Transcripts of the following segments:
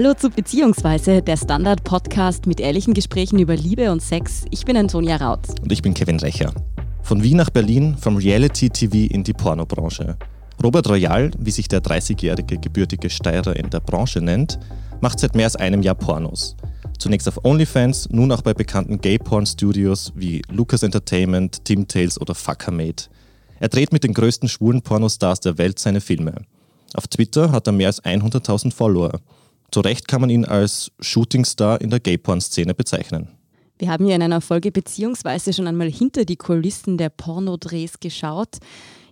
Hallo zu Beziehungsweise, der Standard-Podcast mit ehrlichen Gesprächen über Liebe und Sex. Ich bin Antonia Raut. Und ich bin Kevin Recher. Von Wien nach Berlin, vom Reality-TV in die Pornobranche. Robert Royal, wie sich der 30-jährige gebürtige Steirer in der Branche nennt, macht seit mehr als einem Jahr Pornos. Zunächst auf OnlyFans, nun auch bei bekannten Gay-Porn-Studios wie Lucas Entertainment, Tim Tales oder Fuckermate. Er dreht mit den größten schwulen Pornostars der Welt seine Filme. Auf Twitter hat er mehr als 100.000 Follower. Zu Recht kann man ihn als Shootingstar in der Gay-Porn-Szene bezeichnen. Wir haben ja in einer Folge beziehungsweise schon einmal hinter die Kulissen der Pornodrehs geschaut.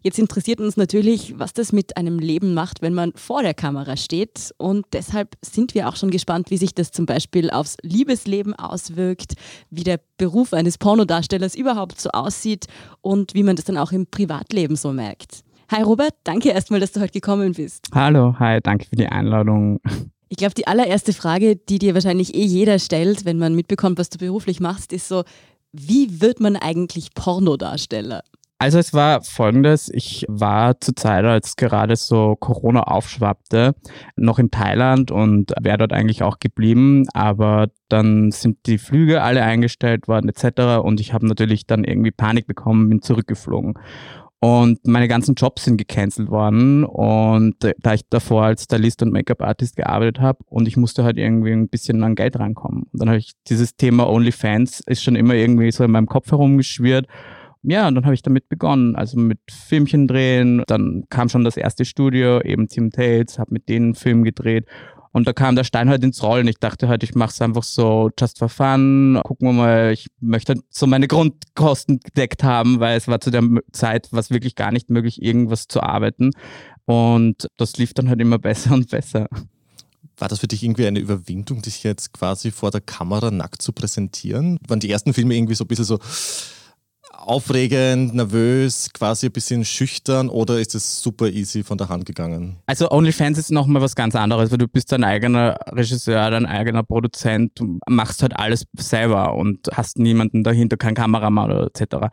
Jetzt interessiert uns natürlich, was das mit einem Leben macht, wenn man vor der Kamera steht. Und deshalb sind wir auch schon gespannt, wie sich das zum Beispiel aufs Liebesleben auswirkt, wie der Beruf eines Pornodarstellers überhaupt so aussieht und wie man das dann auch im Privatleben so merkt. Hi Robert, danke erstmal, dass du heute gekommen bist. Hallo, hi, danke für die Einladung. Ich glaube, die allererste Frage, die dir wahrscheinlich eh jeder stellt, wenn man mitbekommt, was du beruflich machst, ist so, wie wird man eigentlich Pornodarsteller? Also es war folgendes, ich war zur Zeit, als gerade so Corona aufschwappte, noch in Thailand und wäre dort eigentlich auch geblieben, aber dann sind die Flüge alle eingestellt worden etc. Und ich habe natürlich dann irgendwie Panik bekommen, bin zurückgeflogen. Und meine ganzen Jobs sind gecancelt worden. Und da ich davor als Stylist und Make-up-Artist gearbeitet habe und ich musste halt irgendwie ein bisschen an Geld reinkommen. Und dann habe ich dieses Thema OnlyFans ist schon immer irgendwie so in meinem Kopf herumgeschwirrt. Ja, und dann habe ich damit begonnen, also mit Filmchen drehen. Dann kam schon das erste Studio, eben Team Tales, habe mit denen einen Film gedreht. Und da kam der Stein halt ins Rollen. Ich dachte halt, ich mache es einfach so just for fun. Gucken wir mal, ich möchte so meine Grundkosten gedeckt haben, weil es war zu der Zeit was wirklich gar nicht möglich, irgendwas zu arbeiten. Und das lief dann halt immer besser und besser. War das für dich irgendwie eine Überwindung, dich jetzt quasi vor der Kamera nackt zu präsentieren? Waren die ersten Filme irgendwie so ein bisschen so aufregend, nervös, quasi ein bisschen schüchtern oder ist es super easy von der Hand gegangen? Also OnlyFans ist nochmal was ganz anderes, weil du bist dein eigener Regisseur, dein eigener Produzent, du machst halt alles selber und hast niemanden dahinter, kein Kameramann oder etc.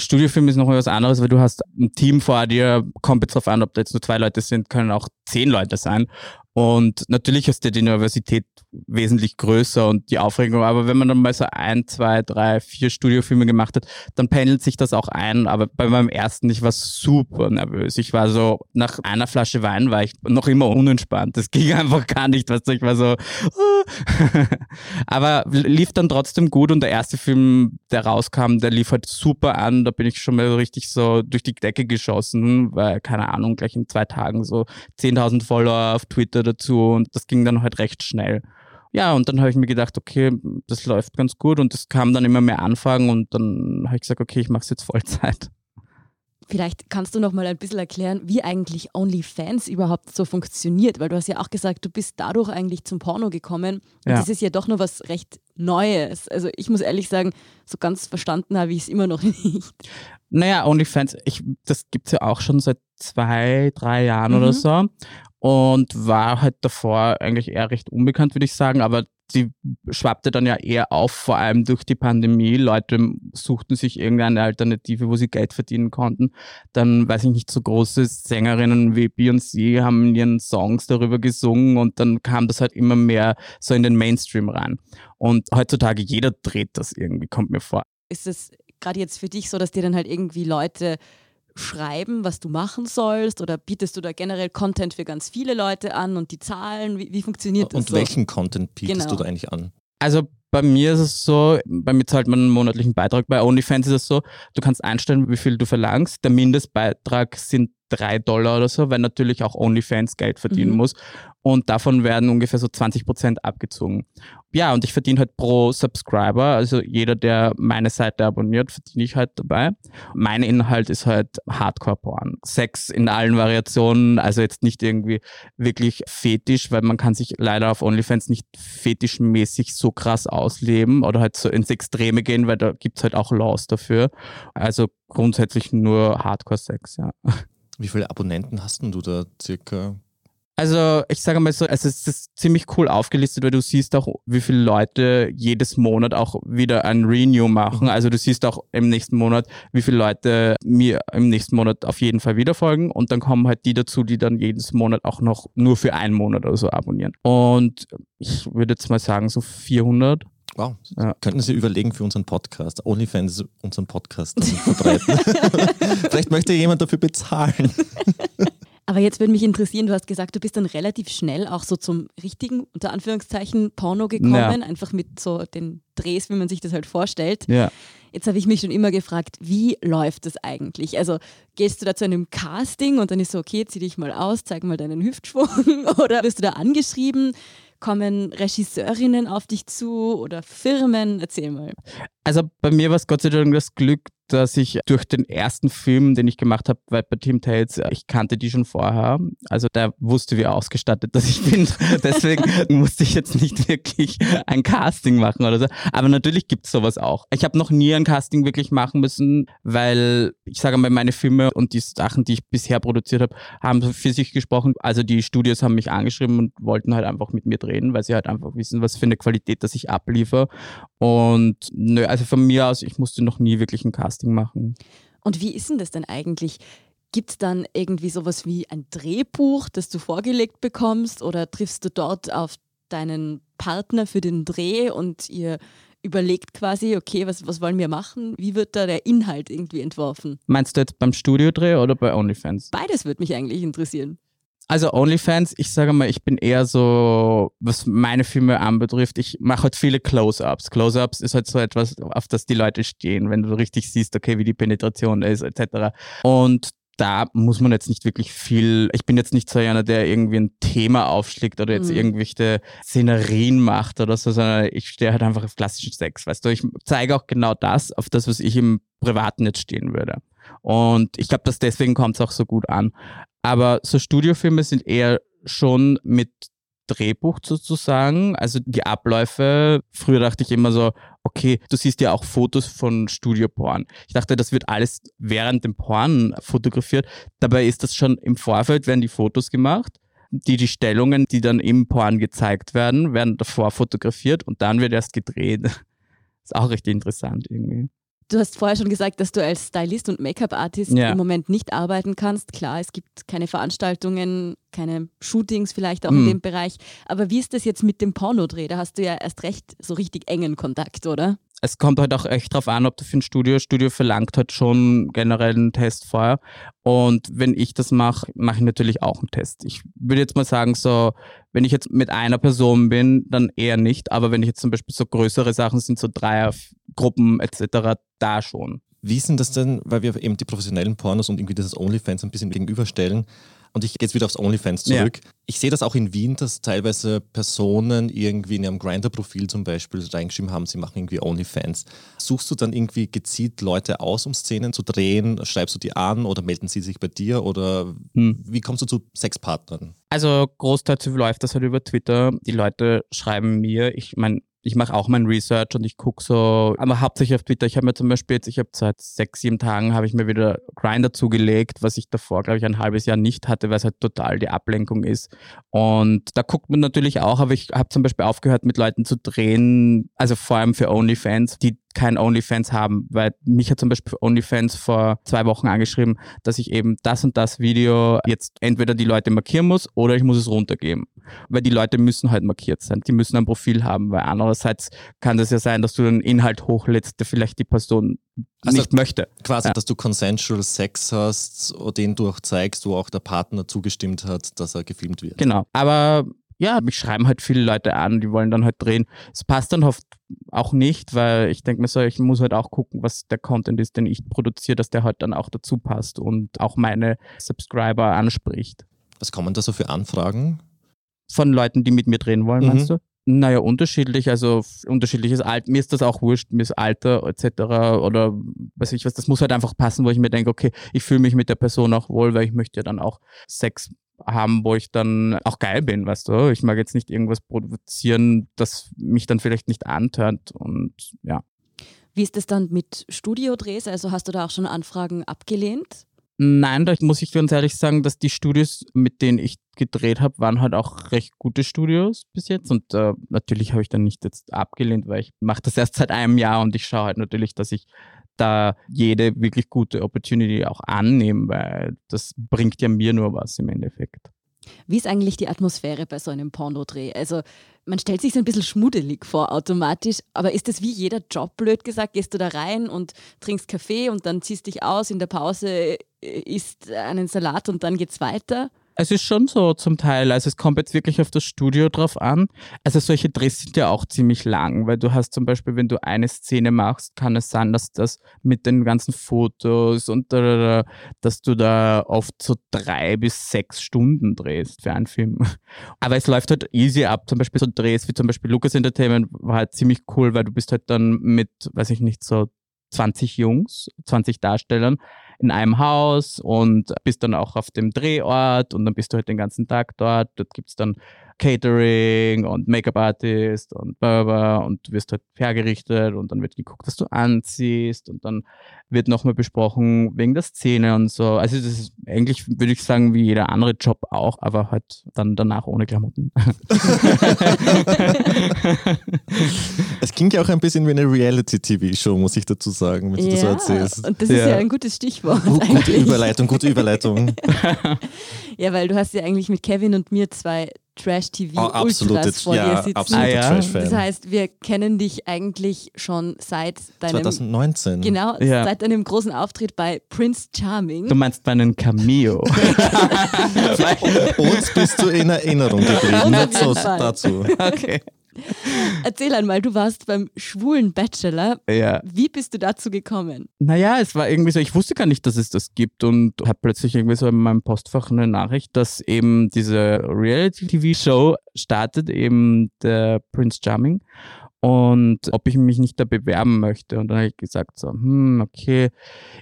Studiofilm ist noch was anderes, weil du hast ein Team vor dir, kommt jetzt drauf an, ob da jetzt nur zwei Leute sind, können auch zehn Leute sein. Und natürlich ist die Universität wesentlich größer und die Aufregung, aber wenn man dann mal so ein, zwei, drei, vier Studiofilme gemacht hat, dann pendelt sich das auch ein. Aber bei meinem ersten, ich war super nervös. Ich war so, nach einer Flasche Wein war ich noch immer unentspannt. Das ging einfach gar nicht, weißt du, ich war so, aber lief dann trotzdem gut und der erste Film, der rauskam, der lief halt super an. Da bin ich schon mal richtig so durch die Decke geschossen, weil, keine Ahnung, gleich in zwei Tagen so 10.000 Follower auf Twitter dazu und das ging dann halt recht schnell. Ja, und dann habe ich mir gedacht, okay, das läuft ganz gut und es kam dann immer mehr Anfragen und dann habe ich gesagt, okay, ich mache es jetzt Vollzeit. Vielleicht kannst du noch mal ein bisschen erklären, wie eigentlich OnlyFans überhaupt so funktioniert, weil du hast ja auch gesagt, du bist dadurch eigentlich zum Porno gekommen und ja. das ist ja doch nur was recht Neues. Also ich muss ehrlich sagen, so ganz verstanden habe ich es immer noch nicht. Naja, OnlyFans, ich, das gibt es ja auch schon seit zwei, drei Jahren mhm. oder so und war halt davor eigentlich eher recht unbekannt, würde ich sagen, aber sie schwappte dann ja eher auf, vor allem durch die Pandemie. Leute suchten sich irgendeine Alternative, wo sie Geld verdienen konnten. Dann, weiß ich nicht, so große Sängerinnen wie Beyoncé haben ihren Songs darüber gesungen und dann kam das halt immer mehr so in den Mainstream rein. Und heutzutage jeder dreht das irgendwie, kommt mir vor. Ist es gerade jetzt für dich so, dass dir dann halt irgendwie Leute schreiben, was du machen sollst? Oder bietest du da generell Content für ganz viele Leute an und die Zahlen? Wie, wie funktioniert das? Und so? welchen Content bietest genau. du da eigentlich an? Also bei mir ist es so, bei mir zahlt man einen monatlichen Beitrag. Bei OnlyFans ist es so, du kannst einstellen, wie viel du verlangst. Der Mindestbeitrag sind drei Dollar oder so, weil natürlich auch OnlyFans Geld verdienen mhm. muss. Und davon werden ungefähr so 20 Prozent abgezogen. Ja, und ich verdiene halt pro Subscriber, also jeder, der meine Seite abonniert, verdiene ich halt dabei. Mein Inhalt ist halt Hardcore-Porn. Sex in allen Variationen, also jetzt nicht irgendwie wirklich fetisch, weil man kann sich leider auf OnlyFans nicht fetischmäßig so krass ausleben oder halt so ins Extreme gehen, weil da gibt's halt auch Laws dafür. Also grundsätzlich nur Hardcore-Sex, ja. Wie viele Abonnenten hast denn du da circa? Also ich sage mal so, also es ist ziemlich cool aufgelistet, weil du siehst auch, wie viele Leute jedes Monat auch wieder ein Renew machen. Mhm. Also du siehst auch im nächsten Monat, wie viele Leute mir im nächsten Monat auf jeden Fall wieder folgen und dann kommen halt die dazu, die dann jedes Monat auch noch nur für einen Monat oder so abonnieren. Und ich würde jetzt mal sagen so 400. Wow. Ja. Könnten Sie überlegen für unseren Podcast, OnlyFans unseren Podcast verbreiten? Vielleicht möchte jemand dafür bezahlen. Aber jetzt würde mich interessieren, du hast gesagt, du bist dann relativ schnell auch so zum richtigen, unter Anführungszeichen, Porno gekommen, ja. einfach mit so den Drehs, wie man sich das halt vorstellt. Ja. Jetzt habe ich mich schon immer gefragt, wie läuft das eigentlich? Also gehst du da zu einem Casting und dann ist so, okay, zieh dich mal aus, zeig mal deinen Hüftschwung oder wirst du da angeschrieben? Kommen Regisseurinnen auf dich zu oder Firmen? Erzähl mal. Also bei mir war es Gott sei Dank das Glück, dass ich durch den ersten Film, den ich gemacht habe bei Team Tales, ich kannte die schon vorher. Also der wusste, wie ausgestattet dass ich bin. Deswegen musste ich jetzt nicht wirklich ein Casting machen oder so. Aber natürlich gibt es sowas auch. Ich habe noch nie ein Casting wirklich machen müssen, weil ich sage mal, meine Filme und die Sachen, die ich bisher produziert habe, haben für sich gesprochen. Also die Studios haben mich angeschrieben und wollten halt einfach mit mir drehen, weil sie halt einfach wissen, was für eine Qualität das ich abliefer. Und nö, also von mir aus, ich musste noch nie wirklich ein Casting machen. Und wie ist denn das denn eigentlich? Gibt es dann irgendwie sowas wie ein Drehbuch, das du vorgelegt bekommst oder triffst du dort auf deinen Partner für den Dreh und ihr überlegt quasi, okay, was, was wollen wir machen? Wie wird da der Inhalt irgendwie entworfen? Meinst du jetzt beim Studiodreh oder bei OnlyFans? Beides würde mich eigentlich interessieren. Also OnlyFans, ich sage mal, ich bin eher so, was meine Filme anbetrifft, ich mache halt viele Close-Ups. Close-Ups ist halt so etwas, auf das die Leute stehen, wenn du richtig siehst, okay, wie die Penetration ist, etc. Und da muss man jetzt nicht wirklich viel, ich bin jetzt nicht so einer, der irgendwie ein Thema aufschlägt oder jetzt mhm. irgendwelche Szenerien macht oder so, sondern ich stehe halt einfach auf klassischen Sex, weißt du, ich zeige auch genau das, auf das, was ich im Privaten jetzt stehen würde. Und ich glaube, dass deswegen kommt es auch so gut an. Aber so Studiofilme sind eher schon mit Drehbuch sozusagen, also die Abläufe. Früher dachte ich immer so, okay, du siehst ja auch Fotos von Studioporn. Ich dachte, das wird alles während dem Porn fotografiert. Dabei ist das schon im Vorfeld, werden die Fotos gemacht. Die, die Stellungen, die dann im Porn gezeigt werden, werden davor fotografiert und dann wird erst gedreht. Ist auch richtig interessant irgendwie. Du hast vorher schon gesagt, dass du als Stylist und Make-up-Artist ja. im Moment nicht arbeiten kannst. Klar, es gibt keine Veranstaltungen, keine Shootings vielleicht auch mhm. in dem Bereich. Aber wie ist das jetzt mit dem Pornodreh? Da hast du ja erst recht so richtig engen Kontakt, oder? es kommt halt auch echt drauf an, ob du für ein Studio, Studio verlangt halt schon generell einen Test vorher. Und wenn ich das mache, mache ich natürlich auch einen Test. Ich würde jetzt mal sagen, so, wenn ich jetzt mit einer Person bin, dann eher nicht. Aber wenn ich jetzt zum Beispiel so größere Sachen sind, so Dreiergruppen etc., da schon. Wie ist denn das denn, weil wir eben die professionellen Pornos und irgendwie das OnlyFans ein bisschen gegenüberstellen? Und ich gehe jetzt wieder aufs OnlyFans zurück. Ja. Ich sehe das auch in Wien, dass teilweise Personen irgendwie in ihrem Grinder-Profil zum Beispiel reingeschrieben haben, sie machen irgendwie OnlyFans. Suchst du dann irgendwie gezielt Leute aus, um Szenen zu drehen? Schreibst du die an oder melden sie sich bei dir? Oder hm. wie kommst du zu Sexpartnern? Also großteils läuft das halt über Twitter. Die Leute schreiben mir. Ich meine, ich mache auch mein Research und ich gucke so, aber hauptsächlich auf Twitter. Ich habe mir zum Beispiel jetzt, ich habe seit sechs, sieben Tagen habe ich mir wieder Grinder zugelegt, was ich davor, glaube ich, ein halbes Jahr nicht hatte, weil es halt total die Ablenkung ist. Und da guckt man natürlich auch, aber ich habe zum Beispiel aufgehört, mit Leuten zu drehen, also vor allem für OnlyFans, die kein OnlyFans haben, weil mich hat zum Beispiel OnlyFans vor zwei Wochen angeschrieben, dass ich eben das und das Video jetzt entweder die Leute markieren muss oder ich muss es runtergeben. Weil die Leute müssen halt markiert sein, die müssen ein Profil haben, weil andererseits kann das ja sein, dass du einen Inhalt hochlädst, der vielleicht die Person also nicht möchte. Quasi, ja. dass du consensual Sex hast, den du auch zeigst, wo auch der Partner zugestimmt hat, dass er gefilmt wird. Genau, aber ja, mich schreiben halt viele Leute an, die wollen dann halt drehen. Es passt dann oft auch nicht, weil ich denke mir so, ich muss halt auch gucken, was der Content ist, den ich produziere, dass der halt dann auch dazu passt und auch meine Subscriber anspricht. Was kommen da so für Anfragen? Von Leuten, die mit mir drehen wollen, mhm. meinst du? Naja, unterschiedlich, also unterschiedliches Alter. Mir ist das auch wurscht, mir ist Alter etc. oder weiß ich was, das muss halt einfach passen, wo ich mir denke, okay, ich fühle mich mit der Person auch wohl, weil ich möchte ja dann auch Sex haben, wo ich dann auch geil bin, weißt du. Ich mag jetzt nicht irgendwas produzieren, das mich dann vielleicht nicht antört und ja. Wie ist es dann mit Studiodrehs? Also hast du da auch schon Anfragen abgelehnt? Nein, da muss ich ganz ehrlich sagen, dass die Studios, mit denen ich gedreht habe, waren halt auch recht gute Studios bis jetzt. Und äh, natürlich habe ich dann nicht jetzt abgelehnt, weil ich mache das erst seit einem Jahr und ich schaue halt natürlich, dass ich da jede wirklich gute Opportunity auch annehme, weil das bringt ja mir nur was im Endeffekt. Wie ist eigentlich die Atmosphäre bei so einem Pornodreh? Also man stellt sich so ein bisschen schmuddelig vor automatisch, aber ist das wie jeder Job, blöd gesagt? Gehst du da rein und trinkst Kaffee und dann ziehst dich aus, in der Pause isst einen Salat und dann geht's weiter? Es ist schon so zum Teil. Also es kommt jetzt wirklich auf das Studio drauf an. Also solche Drehs sind ja auch ziemlich lang, weil du hast zum Beispiel, wenn du eine Szene machst, kann es sein, dass das mit den ganzen Fotos und da, dass du da oft so drei bis sechs Stunden drehst für einen Film. Aber es läuft halt easy ab. Zum Beispiel so Drehs wie zum Beispiel Lucas Entertainment war halt ziemlich cool, weil du bist halt dann mit, weiß ich nicht, so 20 Jungs, 20 Darstellern in einem Haus und bist dann auch auf dem Drehort und dann bist du halt den ganzen Tag dort. Dort gibt es dann Catering und Make-up-Artist und Barber und du wirst halt hergerichtet und dann wird geguckt, was du anziehst und dann wird nochmal besprochen wegen der Szene und so. Also das ist eigentlich, würde ich sagen, wie jeder andere Job auch, aber halt dann danach ohne Klamotten. es klingt ja auch ein bisschen wie eine Reality-TV-Show, muss ich dazu sagen, wenn du ja, das so erzählst. Und das ja. ist ja ein gutes Stichwort. Uh, gute Überleitung, gute Überleitung. ja, weil du hast ja eigentlich mit Kevin und mir zwei Trash-TV-Ultras oh, vor ja, dir sitzen. Absolute Ah, ja? Trash-Fan. Das heißt, wir kennen dich eigentlich schon seit deinem 2019. genau Ja. seit deinem großen Auftritt bei Prince Charming. Du meinst meinen Cameo. Uns bist du in Erinnerung geblieben. Nicht so dazu. okay. Erzähl einmal, du warst beim schwulen Bachelor. Ja. Wie bist du dazu gekommen? Naja, es war irgendwie so, ich wusste gar nicht, dass es das gibt und habe plötzlich irgendwie so in meinem Postfach eine Nachricht, dass eben diese Reality-TV-Show startet, eben der Prince Charming und ob ich mich nicht da bewerben möchte. Und dann habe ich gesagt so, hm, okay,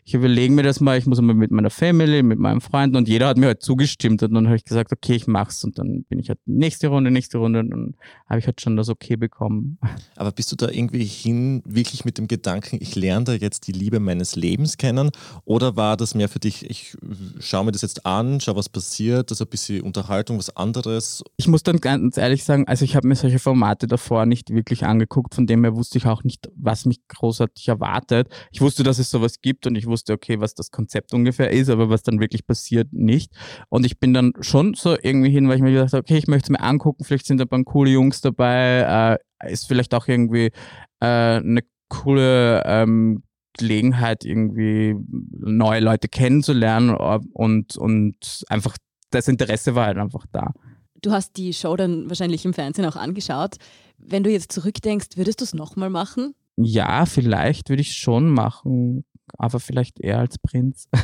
ich überlege mir das mal, ich muss mal mit meiner Family, mit meinen Freunden und jeder hat mir halt zugestimmt und dann habe ich gesagt, okay, ich mach's und dann bin ich halt nächste Runde, nächste Runde und dann habe ich halt schon das okay bekommen. Aber bist du da irgendwie hin, wirklich mit dem Gedanken, ich lerne da jetzt die Liebe meines Lebens kennen? Oder war das mehr für dich, ich schaue mir das jetzt an, schau, was passiert, das ist ein bisschen Unterhaltung, was anderes? Ich muss dann ganz ehrlich sagen, also ich habe mir solche Formate davor nicht wirklich angeguckt, von dem her wusste ich auch nicht, was mich großartig erwartet. Ich wusste, dass es sowas gibt und ich wusste, okay, was das Konzept ungefähr ist, aber was dann wirklich passiert, nicht. Und ich bin dann schon so irgendwie hin, weil ich mir gedacht habe, okay, ich möchte es mir angucken, vielleicht sind da ein paar coole Jungs dabei, äh, ist vielleicht auch irgendwie äh, eine coole ähm, Gelegenheit, irgendwie neue Leute kennenzulernen und, und einfach das Interesse war halt einfach da. Du hast die Show dann wahrscheinlich im Fernsehen auch angeschaut. Wenn du jetzt zurückdenkst, würdest du es nochmal machen? Ja, vielleicht würde ich schon machen, aber vielleicht eher als Prinz.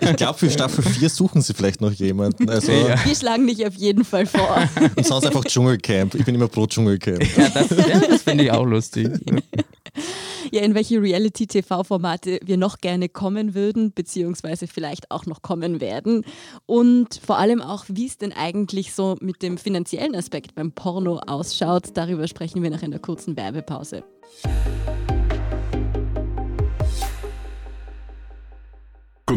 Ich glaube, für Staffel 4 suchen sie vielleicht noch jemanden. Also, Ja. Wir schlagen dich auf jeden Fall vor. Und sonst einfach Dschungelcamp. Ich bin immer pro Dschungelcamp. ja, das, ja, das finde ich auch lustig. Ja, in welche Reality-TV-Formate wir noch gerne kommen würden, beziehungsweise vielleicht auch noch kommen werden. Und vor allem auch, wie es denn eigentlich so mit dem finanziellen Aspekt beim Porno ausschaut. Darüber sprechen wir nach einer kurzen Werbepause.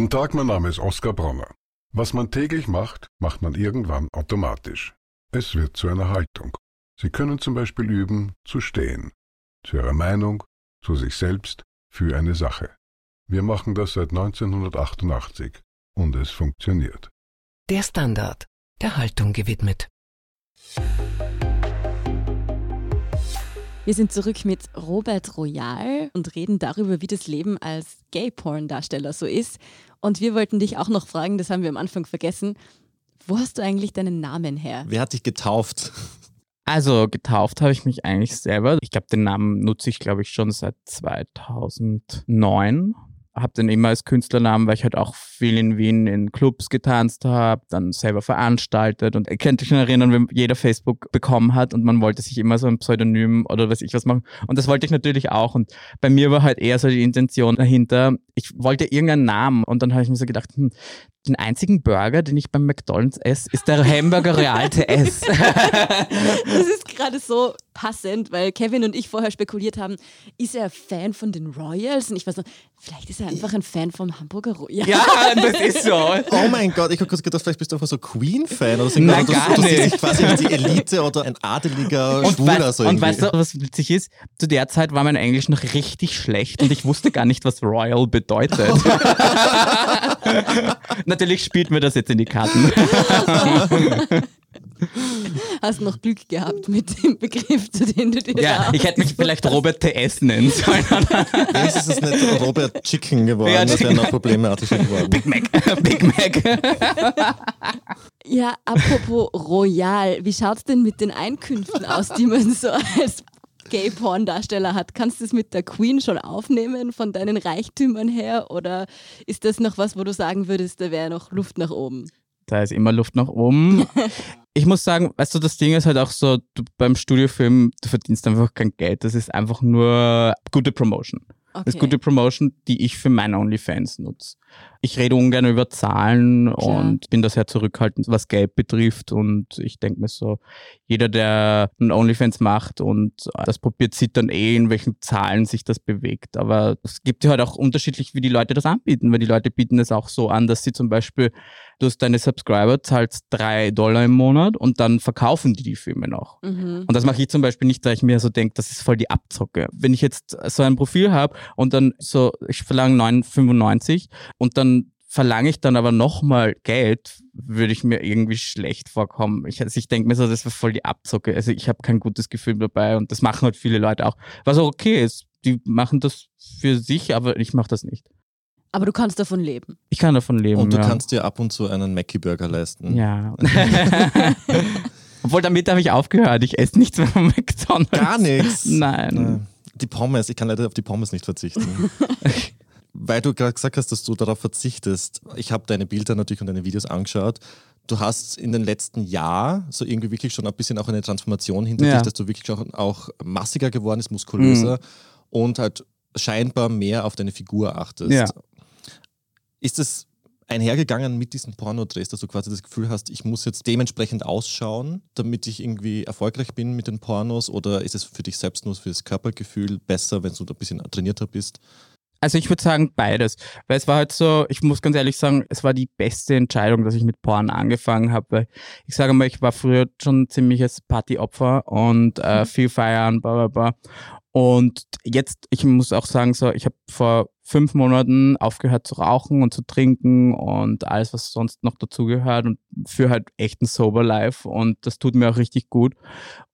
Guten Tag, mein Name ist Oskar Bronner. Was man täglich macht, macht man irgendwann automatisch. Es wird zu einer Haltung. Sie können zum Beispiel üben, zu stehen. Zu Ihrer Meinung, zu sich selbst, für eine Sache. Wir machen das seit 1988 und es funktioniert. Der Standard, der Haltung gewidmet. Wir sind zurück mit Robert Royal und reden darüber, wie das Leben als Gay-Porn-Darsteller so ist. Und wir wollten dich auch noch fragen, das haben wir am Anfang vergessen. Wo hast du eigentlich deinen Namen her? Wer hat dich getauft? Also getauft habe ich mich eigentlich selber. Ich glaube, den Namen nutze ich, glaube ich, schon seit 2009. Habe den immer als Künstlernamen, weil ich halt auch viel in Wien in Clubs getanzt habe, dann selber veranstaltet und ihr könnt euch schon erinnern, wenn jeder Facebook bekommen hat und man wollte sich immer so ein Pseudonym oder weiß ich was machen. Und das wollte ich natürlich auch. Und bei mir war halt eher so die Intention dahinter, ich wollte irgendeinen Namen und dann habe ich mir so gedacht, hm, den einzigen Burger, den ich beim McDonalds esse, ist der Hamburger Real TS. Das ist gerade so passend, weil Kevin und ich vorher spekuliert haben, ist er Fan von den Royals? Und ich weiß noch, vielleicht ist er einfach ein Fan vom Hamburger Royal. ja, das ist so. Oh mein Gott, ich habe kurz gedacht, vielleicht bist du einfach so Queen-Fan oder so. Nein, du, gar du siehst nicht. dich quasi als die Elite oder ein adeliger Und, Schwuler. wei so und weißt du, was witzig ist? Zu der Zeit war mein Englisch noch richtig schlecht und ich wusste gar nicht, was Royal bedeutet. Natürlich spielt mir das jetzt in die Karten. Hast noch Glück gehabt mit dem Begriff, zu dem du dir Ja, da ich hätte mich vielleicht Robert TS nennen sollen. Wenigstens ist es nicht Robert Chicken geworden, Ja, das wäre noch problematischer geworden. Big Mac. Big Mac. Ja, apropos Royal, wie schaut's denn mit den Einkünften aus, die man so als Gay-Porn-Darsteller hat? Kannst du es mit der Queen schon aufnehmen von deinen Reichtümern her oder ist das noch was, wo du sagen würdest, da wäre noch Luft nach oben? Da ist immer Luft nach oben. Ich muss sagen, weißt du, das Ding ist halt auch so, du, beim Studiofilm, du verdienst einfach kein Geld. Das ist einfach nur gute Promotion. Das ist Okay. gute Promotion, die ich für meine OnlyFans nutze. Ich rede ungern über Zahlen Klar. und bin da sehr zurückhaltend, was Geld betrifft. Und ich denke mir so, jeder, der einen OnlyFans macht und das probiert, sieht dann eh, in welchen Zahlen sich das bewegt. Aber es gibt ja halt auch unterschiedlich, wie die Leute das anbieten. Weil die Leute bieten es auch so an, dass sie zum Beispiel, du hast deine Subscriber, zahlst drei Dollar im Monat und dann verkaufen die die Filme noch. Mhm. Und das mache ich zum Beispiel nicht, weil ich mir so denke, das ist voll die Abzocke. Wenn ich jetzt so ein Profil habe und dann so, ich verlange 9,95 und dann verlange ich dann aber nochmal Geld, würde ich mir irgendwie schlecht vorkommen. Ich, also ich denke mir so, das wäre voll die Abzocke. Also ich habe kein gutes Gefühl dabei und das machen halt viele Leute auch. Was auch okay ist. Die machen das für sich, aber ich mache das nicht. Aber du kannst davon leben. Ich kann davon leben. Und du ja. kannst dir ab und zu einen Mackie-Burger leisten. Ja. Obwohl, damit habe ich aufgehört. Ich esse nichts mehr von McDonalds. Gar nichts. Nein. Nein. Die Pommes, ich kann leider auf die Pommes nicht verzichten. Weil du gerade gesagt hast, dass du darauf verzichtest. Ich habe deine Bilder natürlich und deine Videos angeschaut. Du hast in den letzten Jahren so irgendwie wirklich schon ein bisschen auch eine Transformation hinter Ja. dich, dass du wirklich auch, auch massiger geworden bist, muskulöser und halt scheinbar mehr auf deine Figur achtest. Ja. Ist es einhergegangen mit diesen Pornodrehs, dass du quasi das Gefühl hast, ich muss jetzt dementsprechend ausschauen, damit ich irgendwie erfolgreich bin mit den Pornos? Oder ist es für dich selbst nur für das Körpergefühl besser, wenn du da ein bisschen trainierter bist? Also ich würde sagen beides, weil es war halt so, ich muss ganz ehrlich sagen, es war die beste Entscheidung, dass ich mit Porn angefangen habe, weil ich sage mal, ich war früher schon ein ziemliches Partyopfer und äh, viel feiern, bla bla bla. Und jetzt, ich muss auch sagen, so, ich habe vor fünf Monaten aufgehört zu rauchen und zu trinken und alles, was sonst noch dazugehört und für halt echten Sober Life. Und das tut mir auch richtig gut.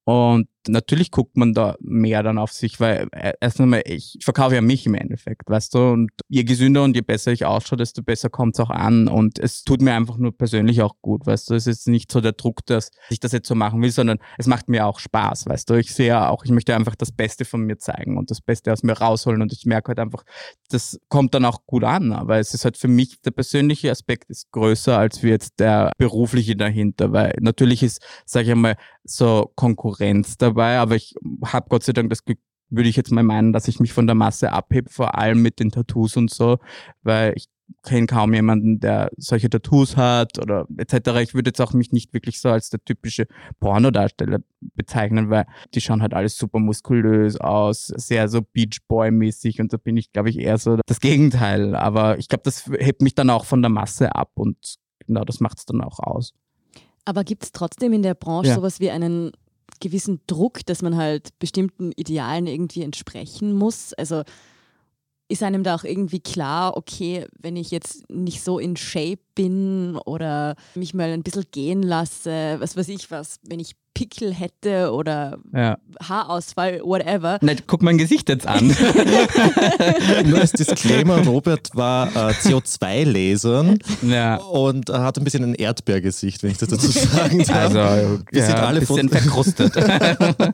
Und natürlich guckt man da mehr dann auf sich, weil äh, erst einmal, ich verkaufe ja mich im Endeffekt, weißt du, und je gesünder und je besser ich ausschaue, desto besser kommt es auch an. Und es tut mir einfach nur persönlich auch gut, weißt du, es ist nicht so der Druck, dass ich das jetzt so machen will, sondern es macht mir auch Spaß, weißt du, ich sehe ja auch, ich möchte einfach das Beste von mir zeigen und das Beste aus mir rausholen. Und ich merke halt einfach, das kommt dann auch gut an, aber es ist halt für mich, der persönliche Aspekt ist größer als wie jetzt der berufliche dahinter, weil natürlich ist, sage ich einmal, so Konkurrenz dabei, aber ich habe Gott sei Dank das Glück, würde ich jetzt mal meinen, dass ich mich von der Masse abhebe, vor allem mit den Tattoos und so, weil ich kenne kaum jemanden, der solche Tattoos hat oder etc. Ich würde jetzt auch mich nicht wirklich so als der typische Pornodarsteller bezeichnen, weil die schauen halt alles super muskulös aus, sehr so Beach Boy mäßig und da bin ich, glaube ich, eher so das Gegenteil. Aber ich glaube, das hebt mich dann auch von der Masse ab und genau das macht es dann auch aus. Aber gibt es trotzdem in der Branche Ja. sowas wie einen gewissen Druck, dass man halt bestimmten Idealen irgendwie entsprechen muss? Also ist einem da auch irgendwie klar, okay, wenn ich jetzt nicht so in Shape bin oder mich mal ein bisschen gehen lasse, was weiß ich was, wenn ich Pickel hätte oder Ja. Haarausfall, whatever. Nein, guck mein Gesicht jetzt an. Nur als Disclaimer, Robert war äh, CO2-Lesern ja. und äh, hat ein bisschen ein Erdbeergesicht, wenn ich das dazu sagen darf. Also, Wir ja, sind alle ein bisschen von- verkrustet.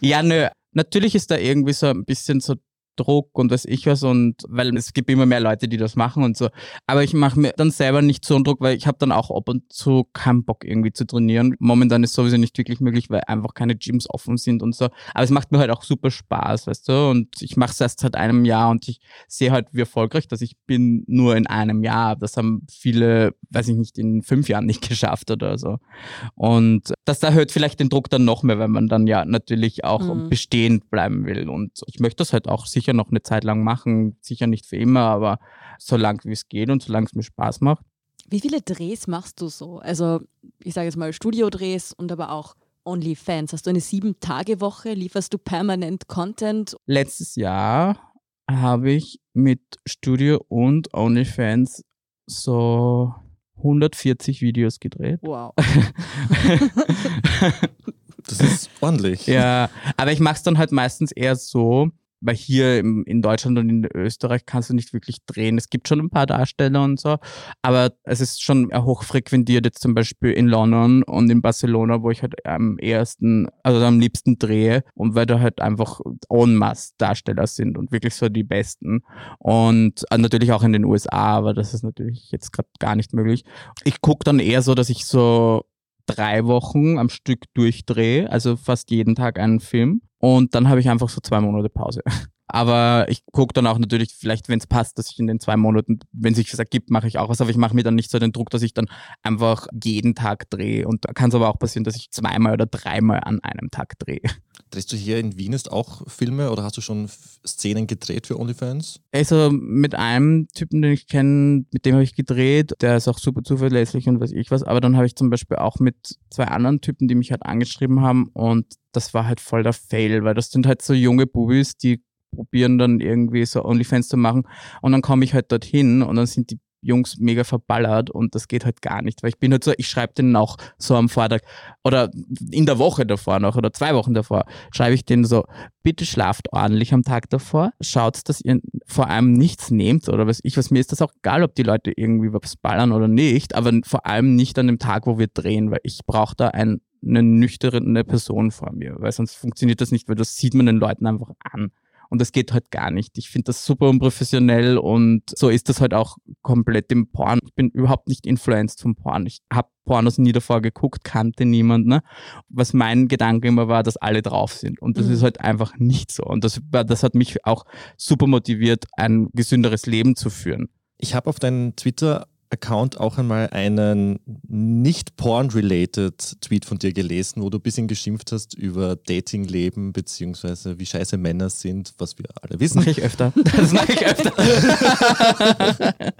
ja, nö. Natürlich ist da irgendwie so ein bisschen so Druck und weiß ich was und weil es gibt immer mehr Leute, die das machen und so. Aber ich mache mir dann selber nicht so einen Druck, weil ich habe dann auch ab und zu keinen Bock irgendwie zu trainieren. Momentan ist sowieso nicht wirklich möglich, weil einfach keine Gyms offen sind und so. Aber es macht mir halt auch super Spaß, weißt du? Und ich mache es erst seit einem Jahr und ich sehe halt, wie erfolgreich das ich bin, nur in einem Jahr. Das haben viele, weiß ich nicht, in fünf Jahren nicht geschafft oder so. Und das erhöht vielleicht den Druck dann noch mehr, wenn man dann ja natürlich auch mhm. bestehend bleiben will. Und ich möchte das halt auch sicher noch eine Zeit lang machen, sicher nicht für immer, aber so lang wie es geht und solange es mir Spaß macht. Wie viele Drehs machst du so? Also ich sage jetzt mal Studiodrehs und aber auch OnlyFans. Hast du eine Sieben-Tage-Woche? Lieferst du permanent Content? Letztes Jahr habe ich mit Studio und OnlyFans so 140 Videos gedreht. Wow. das ist ordentlich. Ja, aber ich mache es dann halt meistens eher so, weil hier im, in Deutschland und in Österreich kannst du nicht wirklich drehen. Es gibt schon ein paar Darsteller und so, aber es ist schon hochfrequentiert jetzt zum Beispiel in London und in Barcelona, wo ich halt am ersten, also am liebsten drehe und weil da halt einfach en masse Darsteller sind und wirklich so die besten und äh, natürlich auch in den USA, aber das ist natürlich jetzt gerade gar nicht möglich. Ich gucke dann eher so, dass ich so drei Wochen am Stück durchdrehe, also fast jeden Tag einen Film. Und dann habe ich einfach so zwei Monate Pause. Aber ich gucke dann auch natürlich, vielleicht, wenn es passt, dass ich in den zwei Monaten, wenn sich das ergibt, mache ich auch was. Aber ich mache mir dann nicht so den Druck, dass ich dann einfach jeden Tag drehe. Und da kann es aber auch passieren, dass ich zweimal oder dreimal an einem Tag drehe. Drehst du hier in Wien jetzt auch Filme oder hast du schon Szenen gedreht für OnlyFans? Also mit einem Typen, den ich kenne, mit dem habe ich gedreht. Der ist auch super zuverlässig und weiß ich was. Aber dann habe ich zum Beispiel auch mit zwei anderen Typen, die mich halt angeschrieben haben und das war halt voll der Fail, weil das sind halt so junge Bubis, die probieren dann irgendwie so OnlyFans zu machen. Und dann komme ich halt dorthin und dann sind die Jungs mega verballert und das geht halt gar nicht, weil ich bin halt so, ich schreibe denen auch so am Vortag oder in der Woche davor noch oder zwei Wochen davor, schreibe ich denen so, bitte schlaft ordentlich am Tag davor, schaut, dass ihr vor allem nichts nehmt oder was ich, was mir ist das auch egal, ob die Leute irgendwie was ballern oder nicht, aber vor allem nicht an dem Tag, wo wir drehen, weil ich brauche da ein, eine nüchterne Person vor mir, weil sonst funktioniert das nicht, weil das sieht man den Leuten einfach an. Und das geht halt gar nicht. Ich finde das super unprofessionell und so ist das halt auch komplett im Porn. Ich bin überhaupt nicht influenced vom Porn. Ich habe Pornos nie davor geguckt, kannte niemand. Ne? Was mein Gedanke immer war, dass alle drauf sind. Und das mhm. ist halt einfach nicht so. Und das, das hat mich auch super motiviert, ein gesünderes Leben zu führen. Ich habe auf deinen Twitter Account auch einmal einen nicht porn-related Tweet von dir gelesen, wo du ein bisschen geschimpft hast über Datingleben beziehungsweise wie scheiße Männer sind, was wir alle wissen. Mache ich öfter. Das mache ich öfter.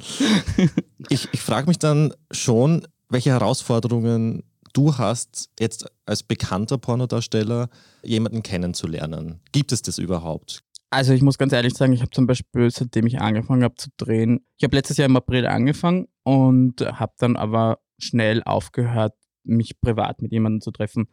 ich ich frage mich dann schon, welche Herausforderungen du hast, jetzt als bekannter Pornodarsteller jemanden kennenzulernen. Gibt es das überhaupt? Also ich muss ganz ehrlich sagen, ich habe zum Beispiel, seitdem ich angefangen habe zu drehen, ich habe letztes Jahr im April angefangen und habe dann aber schnell aufgehört, mich privat mit jemandem zu treffen.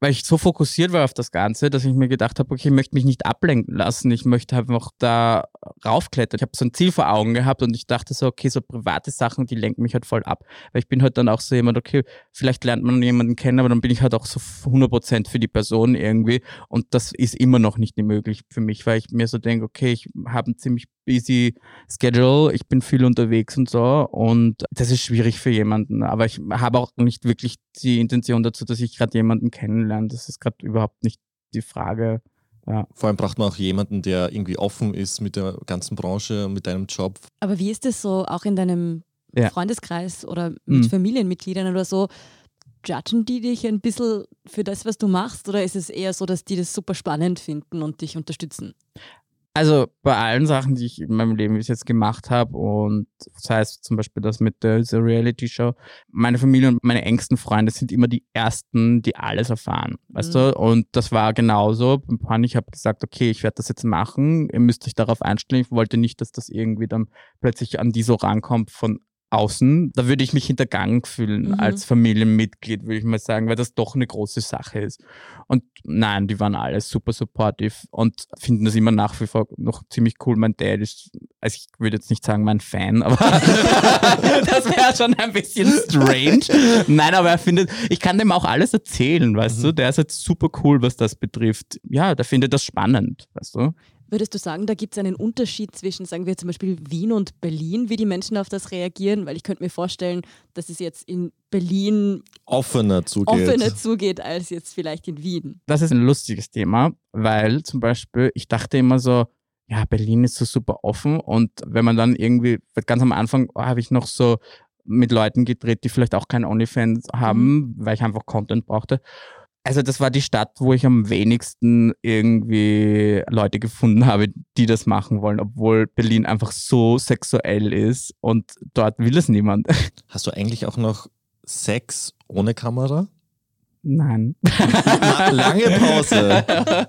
Weil ich so fokussiert war auf das Ganze, dass ich mir gedacht habe, okay, ich möchte mich nicht ablenken lassen. Ich möchte einfach da raufklettern. Ich habe so ein Ziel vor Augen gehabt und ich dachte so, okay, so private Sachen, die lenken mich halt voll ab. Weil ich bin halt dann auch so jemand, okay, vielleicht lernt man jemanden kennen, aber dann bin ich halt auch so 100% für die Person irgendwie. Und das ist immer noch nicht möglich für mich, weil ich mir so denke, okay, ich habe ein ziemlich busy Schedule, ich bin viel unterwegs und so und das ist schwierig für jemanden. Aber ich habe auch nicht wirklich die Intention dazu, dass ich gerade jemanden kennenlerne. Das ist gerade überhaupt nicht die Frage. Ja. Vor allem braucht man auch jemanden, der irgendwie offen ist mit der ganzen Branche und mit deinem Job. Aber wie ist es so auch in deinem ja. Freundeskreis oder mit mhm. Familienmitgliedern oder so? Judgen die dich ein bisschen für das, was du machst, oder ist es eher so, dass die das super spannend finden und dich unterstützen? Also bei allen Sachen, die ich in meinem Leben bis jetzt gemacht habe und das heißt zum Beispiel das mit der, Reality Show, meine Familie und meine engsten Freunde sind immer die Ersten, die alles erfahren, weißt mhm. du? Und das war genauso. Ich habe gesagt, okay, ich werde das jetzt machen, ihr müsst euch darauf einstellen. Ich wollte nicht, dass das irgendwie dann plötzlich an die so rankommt von außen, da würde ich mich hintergangen fühlen mhm. als Familienmitglied, würde ich mal sagen, weil das doch eine große Sache ist. Und nein, die waren alle super supportive und finden das immer nach wie vor noch ziemlich cool. Mein Dad ist, also ich würde jetzt nicht sagen mein Fan, aber das wäre schon ein bisschen strange. Nein, aber er findet, ich kann dem auch alles erzählen, weißt mhm. du, der ist halt super cool, was das betrifft. Ja, der findet das spannend, weißt du. Würdest du sagen, da gibt es einen Unterschied zwischen, sagen wir zum Beispiel Wien und Berlin, wie die Menschen auf das reagieren? Weil ich könnte mir vorstellen, dass es jetzt in Berlin offener zugeht. offener zugeht als jetzt vielleicht in Wien. Das ist ein lustiges Thema, weil zum Beispiel, ich dachte immer so, ja, Berlin ist so super offen und wenn man dann irgendwie, ganz am Anfang habe ich noch so mit Leuten gedreht, die vielleicht auch kein OnlyFans haben, mhm. weil ich einfach Content brauchte. Also das war die Stadt, wo ich am wenigsten irgendwie Leute gefunden habe, die das machen wollen, obwohl Berlin einfach so sexuell ist und dort will es niemand. Hast du eigentlich auch noch Sex ohne Kamera? Nein. Lange Pause.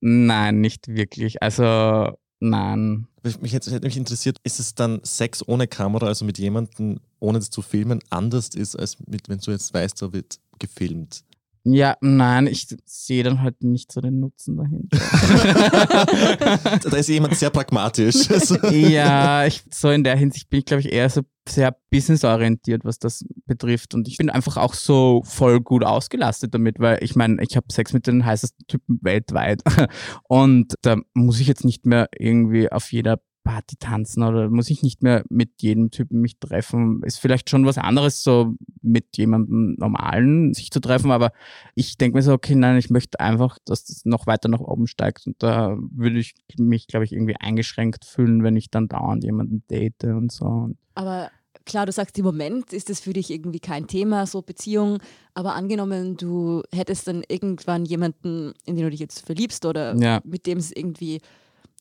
Nein, nicht wirklich. Also nein. Mich hätte, hätte mich interessiert, ist es dann Sex ohne Kamera, also mit jemandem, ohne zu filmen, anders ist, als mit, wenn du jetzt weißt, da wird gefilmt? Ja, nein, ich sehe dann halt nicht so den Nutzen dahinter. da ist jemand sehr pragmatisch. ja, ich, so in der Hinsicht bin ich, glaube ich, eher so sehr businessorientiert, was das betrifft. Und ich bin einfach auch so voll gut ausgelastet damit, weil ich meine, ich habe Sex mit den heißesten Typen weltweit. Und da muss ich jetzt nicht mehr irgendwie auf jeder Party tanzen oder muss ich nicht mehr mit jedem Typen mich treffen. Ist vielleicht schon was anderes, so mit jemandem Normalen sich zu treffen, aber ich denke mir so, okay, nein, ich möchte einfach, dass das noch weiter nach oben steigt und da würde ich mich, glaube ich, irgendwie eingeschränkt fühlen, wenn ich dann dauernd jemanden date und so. Aber klar, du sagst, im Moment ist das für dich irgendwie kein Thema, so Beziehung, aber angenommen, du hättest dann irgendwann jemanden, in den du dich jetzt verliebst oder ja. mit dem es irgendwie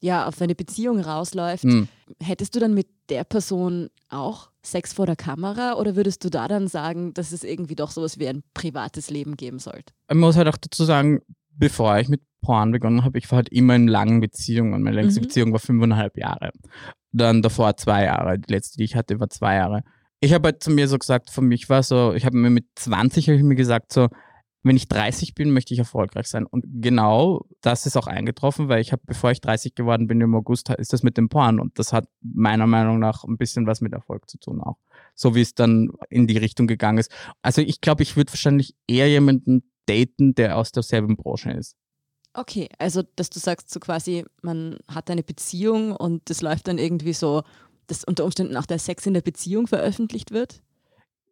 ja, auf eine Beziehung rausläuft, mhm. hättest du dann mit der Person auch Sex vor der Kamera oder würdest du da dann sagen, dass es irgendwie doch sowas wie ein privates Leben geben sollte? Ich muss halt auch dazu sagen, bevor ich mit Porn begonnen habe, ich war halt immer in langen Beziehungen. Meine längste mhm. Beziehung war fünfeinhalb Jahre. Dann davor zwei Jahre. Die letzte, die ich hatte, war zwei Jahre. Ich habe halt zu mir so gesagt, für mich war so, ich habe mir mit 20 habe ich mir gesagt so, wenn ich 30 bin, möchte ich erfolgreich sein. Und genau das ist auch eingetroffen, weil ich habe, bevor ich 30 geworden bin im August, ist das mit dem Porn. Und das hat meiner Meinung nach ein bisschen was mit Erfolg zu tun auch. So wie es dann in die Richtung gegangen ist. Also ich glaube, ich würde wahrscheinlich eher jemanden daten, der aus derselben Branche ist. Okay, also dass du sagst so quasi, man hat eine Beziehung und das läuft dann irgendwie so, dass unter Umständen auch der Sex in der Beziehung veröffentlicht wird?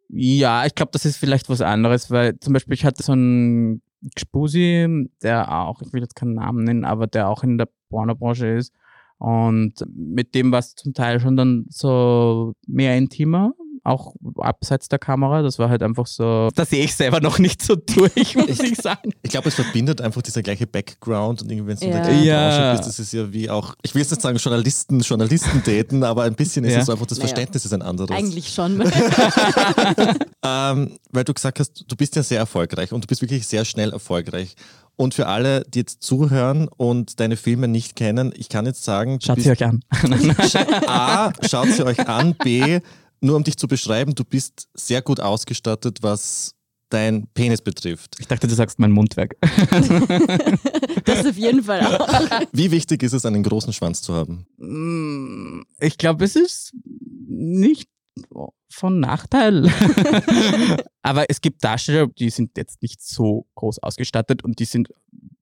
Ja, ich glaube, das ist vielleicht was anderes, weil zum Beispiel ich hatte so einen Gspusi, der auch, ich will jetzt keinen Namen nennen, aber der auch in der Pornobranche ist. Und mit dem war es zum Teil schon dann so mehr intimer auch abseits der Kamera. Das war halt einfach so, da sehe ich selber noch nicht so durch, muss ich, sagen. Ich glaube, es verbindet einfach dieser gleiche Background und irgendwie, wenn du ja. in der gleichen ja. Branche bist, das ist ja wie auch, ich will jetzt nicht sagen Journalisten, Journalisten daten, aber ein bisschen ist ja. es so einfach, das Verständnis ist ein anderes. Eigentlich schon. ähm, weil du gesagt hast, du bist ja sehr erfolgreich und du bist wirklich sehr schnell erfolgreich. Und für alle, die jetzt zuhören und deine Filme nicht kennen, ich kann jetzt sagen, schaut sie euch an. A, schaut sie euch an. B, nur um dich zu beschreiben, du bist sehr gut ausgestattet, was dein Penis betrifft. Ich dachte, du sagst mein Mundwerk. das auf jeden Fall auch. Wie wichtig ist es, einen großen Schwanz zu haben? Mm, ich glaube, es ist nicht von Nachteil. Aber es gibt Darsteller, die sind jetzt nicht so groß ausgestattet und die sind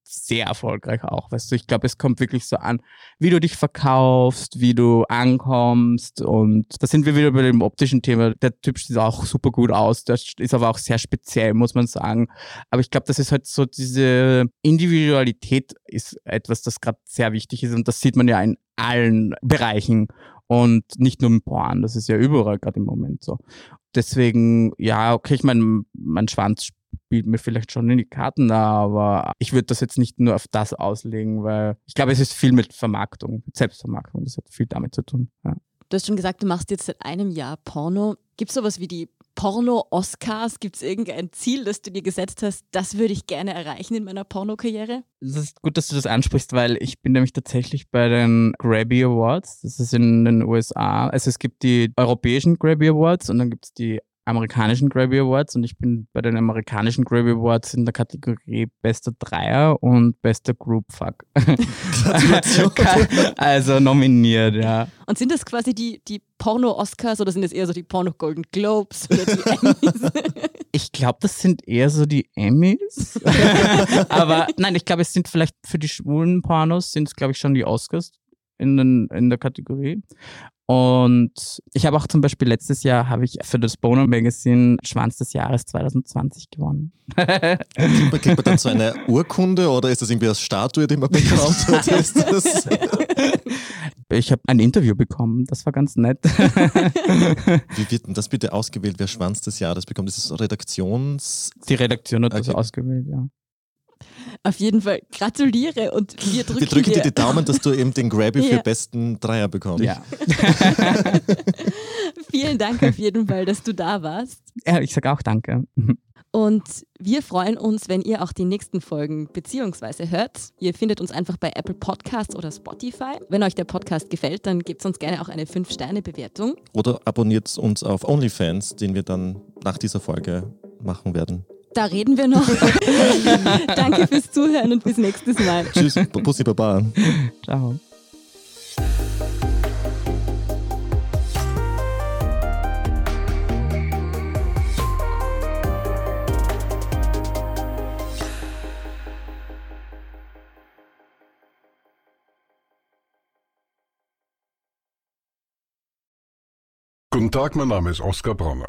sehr erfolgreich auch. Weißt du, ich glaube, es kommt wirklich so an, wie du dich verkaufst, wie du ankommst. Und da sind wir wieder bei dem optischen Thema. Der Typ sieht auch super gut aus. Der ist aber auch sehr speziell, muss man sagen. Aber ich glaube, das ist halt so diese Individualität ist etwas, das gerade sehr wichtig ist. Und das sieht man ja in allen Bereichen. Und nicht nur im Porn, das ist ja überall gerade im Moment so. Deswegen, ja, okay, ich meine, mein Schwanz spielt mir vielleicht schon in die Karten aber ich würde das jetzt nicht nur auf das auslegen, weil ich glaube, es ist viel mit Vermarktung, mit Selbstvermarktung. Das hat viel damit zu tun. Ja. Du hast schon gesagt, du machst jetzt seit einem Jahr Porno. Gibt es sowas wie die Porno-Oscars? Gibt es irgendein Ziel, das du dir gesetzt hast, das würde ich gerne erreichen in meiner Pornokarriere? Es ist gut, dass du das ansprichst, weil ich bin nämlich tatsächlich bei den Grabby Awards. Das ist in den USA. Also es gibt die europäischen Grabby Awards und dann gibt es die amerikanischen Grammy Awards und ich bin bei den amerikanischen Grammy Awards in der Kategorie bester Dreier und bester Group Fuck. also nominiert, ja. Und sind das quasi die, die Porno-Oscars oder sind das eher so die Porno-Golden Globes oder die Emmys? Ich glaube, das sind eher so die Emmys. Aber nein, ich glaube, es sind vielleicht für die schwulen Pornos sind es, glaube ich, schon die Oscars in, den, in der Kategorie. Und ich habe auch zum Beispiel letztes Jahr habe ich für das Boner Magazine Schwanz des Jahres 2020 gewonnen. Kriegt man dann so eine Urkunde oder ist das irgendwie eine Statue, die man bekommt? Oder ist das ich habe ein Interview bekommen, das war ganz nett. Wie wird denn das bitte ausgewählt, wer Schwanz des Jahres bekommt? Ist das Redaktions... Die Redaktion hat okay. das ausgewählt, ja. Auf jeden Fall gratuliere und wir drücken, wir drücken dir die Daumen, dass du eben den Grabby ja. für besten Dreier bekommst. Ja. Vielen Dank auf jeden Fall, dass du da warst. Ja, ich sage auch danke. Und wir freuen uns, wenn ihr auch die nächsten Folgen beziehungsweise hört. Ihr findet uns einfach bei Apple Podcasts oder Spotify. Wenn euch der Podcast gefällt, dann gebt uns gerne auch eine 5-Sterne-Bewertung. Oder abonniert uns auf OnlyFans, den wir dann nach dieser Folge machen werden. Da reden wir noch. Danke fürs Zuhören und bis nächstes Mal. Tschüss, Bussi Baba. Ciao. Guten Tag, mein Name ist Oskar Bronner.